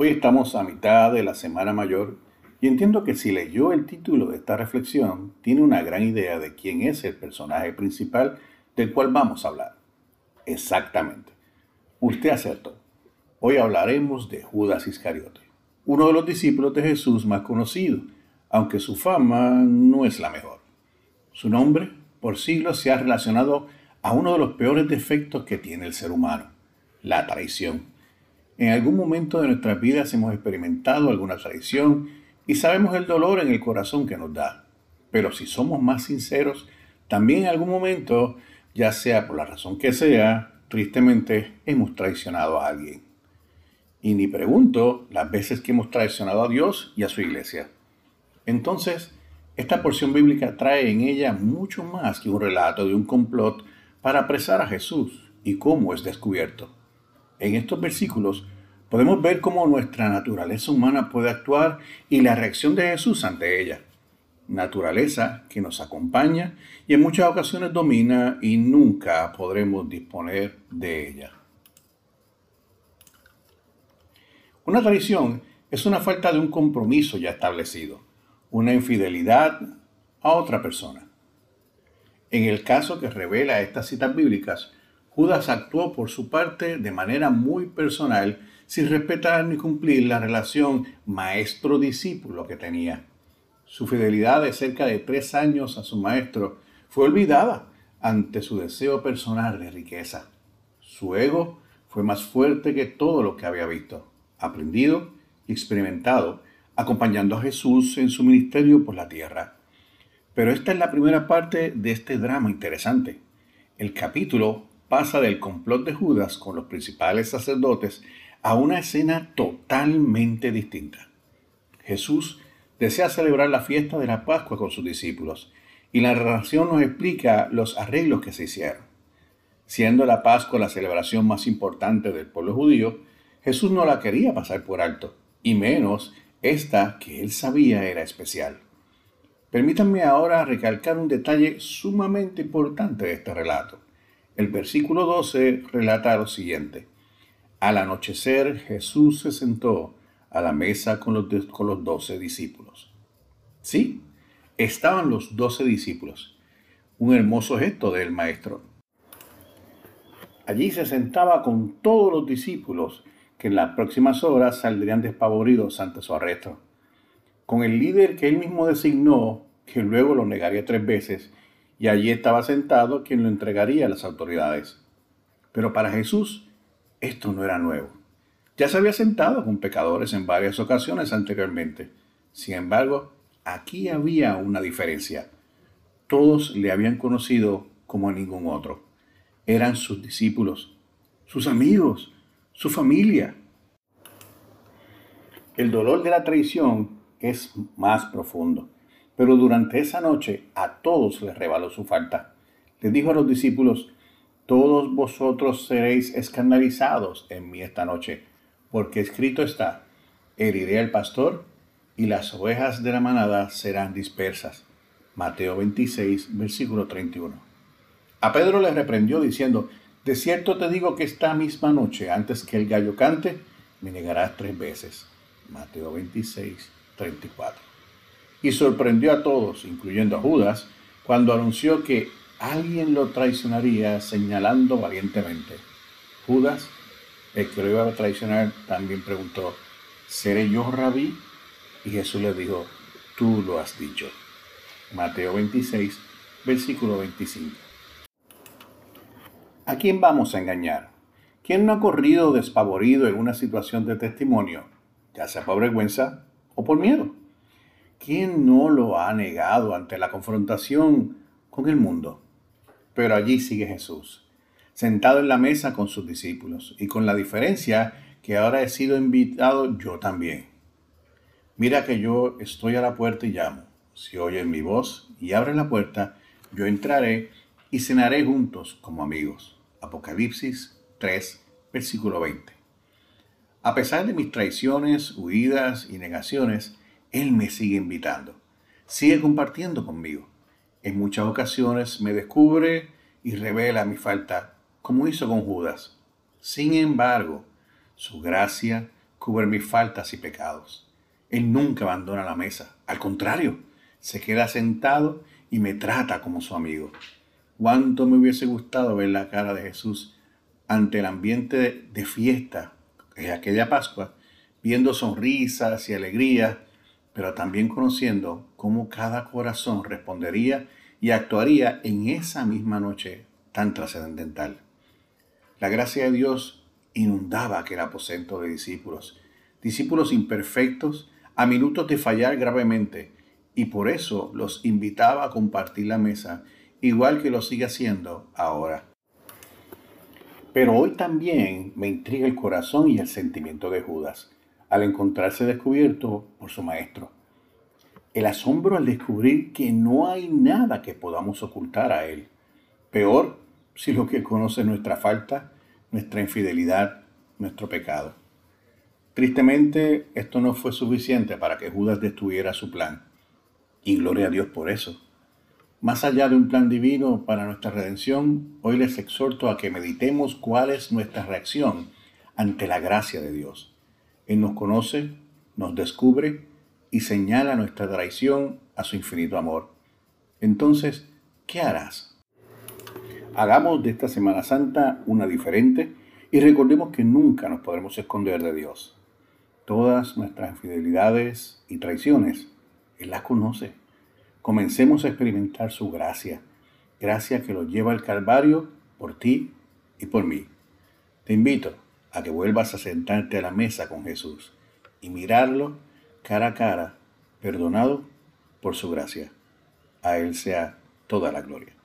Hoy estamos a mitad de la Semana Mayor y entiendo que si leyó el título de esta reflexión, tiene una gran idea de quién es el personaje principal del cual vamos a hablar. Exactamente. Usted acertó. Hoy hablaremos de Judas Iscariote, uno de los discípulos de Jesús más conocido, aunque su fama no es la mejor. Su nombre, por siglos, se ha relacionado a uno de los peores defectos que tiene el ser humano, la traición en algún momento de nuestras vidas hemos experimentado alguna traición y sabemos el dolor en el corazón que nos da. Pero si somos más sinceros, también en algún momento, ya sea por la razón que sea, tristemente hemos traicionado a alguien. Y ni pregunto las veces que hemos traicionado a Dios y a su iglesia. Entonces, esta porción bíblica trae en ella mucho más que un relato de un complot para apresar a Jesús y cómo es descubierto. En estos versículos podemos ver cómo nuestra naturaleza humana puede actuar y la reacción de Jesús ante ella. Naturaleza que nos acompaña y en muchas ocasiones domina y nunca podremos disponer de ella. Una traición es una falta de un compromiso ya establecido, una infidelidad a otra persona. En el caso que revela estas citas bíblicas, Judas actuó por su parte de manera muy personal, sin respetar ni cumplir la relación maestro-discípulo que tenía. Su fidelidad de cerca de tres años a su maestro fue olvidada ante su deseo personal de riqueza. Su ego fue más fuerte que todo lo que había visto, aprendido y experimentado, acompañando a Jesús en su ministerio por la tierra. Pero esta es la primera parte de este drama interesante. El capítulo pasa del complot de Judas con los principales sacerdotes a una escena totalmente distinta. Jesús desea celebrar la fiesta de la Pascua con sus discípulos y la narración nos explica los arreglos que se hicieron. Siendo la Pascua la celebración más importante del pueblo judío, Jesús no la quería pasar por alto, y menos esta que él sabía era especial. Permítanme ahora recalcar un detalle sumamente importante de este relato. El versículo 12 relata lo siguiente. Al anochecer Jesús se sentó a la mesa con los, con los doce discípulos. Sí, estaban los doce discípulos. Un hermoso gesto del maestro. Allí se sentaba con todos los discípulos que en las próximas horas saldrían despavoridos ante su arresto. Con el líder que él mismo designó, que luego lo negaría tres veces, y allí estaba sentado quien lo entregaría a las autoridades. Pero para Jesús esto no era nuevo. Ya se había sentado con pecadores en varias ocasiones anteriormente. Sin embargo, aquí había una diferencia. Todos le habían conocido como a ningún otro. Eran sus discípulos, sus amigos, su familia. El dolor de la traición es más profundo. Pero durante esa noche a todos les rebaló su falta. Les dijo a los discípulos, todos vosotros seréis escandalizados en mí esta noche, porque escrito está, heriré al pastor y las ovejas de la manada serán dispersas. Mateo 26, versículo 31. A Pedro le reprendió diciendo, de cierto te digo que esta misma noche, antes que el gallo cante, me negarás tres veces. Mateo 26, 34 y sorprendió a todos, incluyendo a Judas, cuando anunció que alguien lo traicionaría señalando valientemente. Judas, el que lo iba a traicionar, también preguntó, ¿seré yo rabí? Y Jesús le dijo, tú lo has dicho. Mateo 26, versículo 25. ¿A quién vamos a engañar? ¿Quién no ha corrido despavorido en una situación de testimonio, ya sea por vergüenza o por miedo? ¿Quién no lo ha negado ante la confrontación con el mundo? Pero allí sigue Jesús, sentado en la mesa con sus discípulos, y con la diferencia que ahora he sido invitado yo también. Mira que yo estoy a la puerta y llamo. Si oyen mi voz y abren la puerta, yo entraré y cenaré juntos como amigos. Apocalipsis 3, versículo 20. A pesar de mis traiciones, huidas y negaciones, él me sigue invitando, sigue compartiendo conmigo. En muchas ocasiones me descubre y revela mi falta, como hizo con Judas. Sin embargo, su gracia, cubre mis faltas y pecados. Él nunca abandona la mesa. Al contrario, se queda sentado y me trata como su amigo. Cuánto me hubiese gustado ver la cara de Jesús ante el ambiente de, fiesta de aquella Pascua, viendo sonrisas y alegría, pero también conociendo cómo cada corazón respondería y actuaría en esa misma noche tan trascendental. La gracia de Dios inundaba aquel aposento de discípulos, discípulos imperfectos, a minutos de fallar gravemente, y por eso los invitaba a compartir la mesa, igual que lo sigue haciendo ahora. Pero hoy también me intriga el corazón y el sentimiento de Judas al encontrarse descubierto por su maestro. El asombro al descubrir que no hay nada que podamos ocultar a él. Peor si lo que conoce nuestra falta, nuestra infidelidad, nuestro pecado. Tristemente, esto no fue suficiente para que Judas destruyera su plan. Y gloria a Dios por eso. Más allá de un plan divino para nuestra redención, hoy les exhorto a que meditemos cuál es nuestra reacción ante la gracia de Dios. Él nos conoce, nos descubre y señala nuestra traición a su infinito amor. Entonces, ¿qué harás? Hagamos de esta Semana Santa una diferente y recordemos que nunca nos podremos esconder de Dios. Todas nuestras infidelidades y traiciones, Él las conoce comencemos a experimentar su gracia, gracia que lo lleva al Calvario por ti y por mí. Te invito a que vuelvas a sentarte a la mesa con Jesús y mirarlo cara a cara, perdonado por su gracia. A Él sea toda la gloria.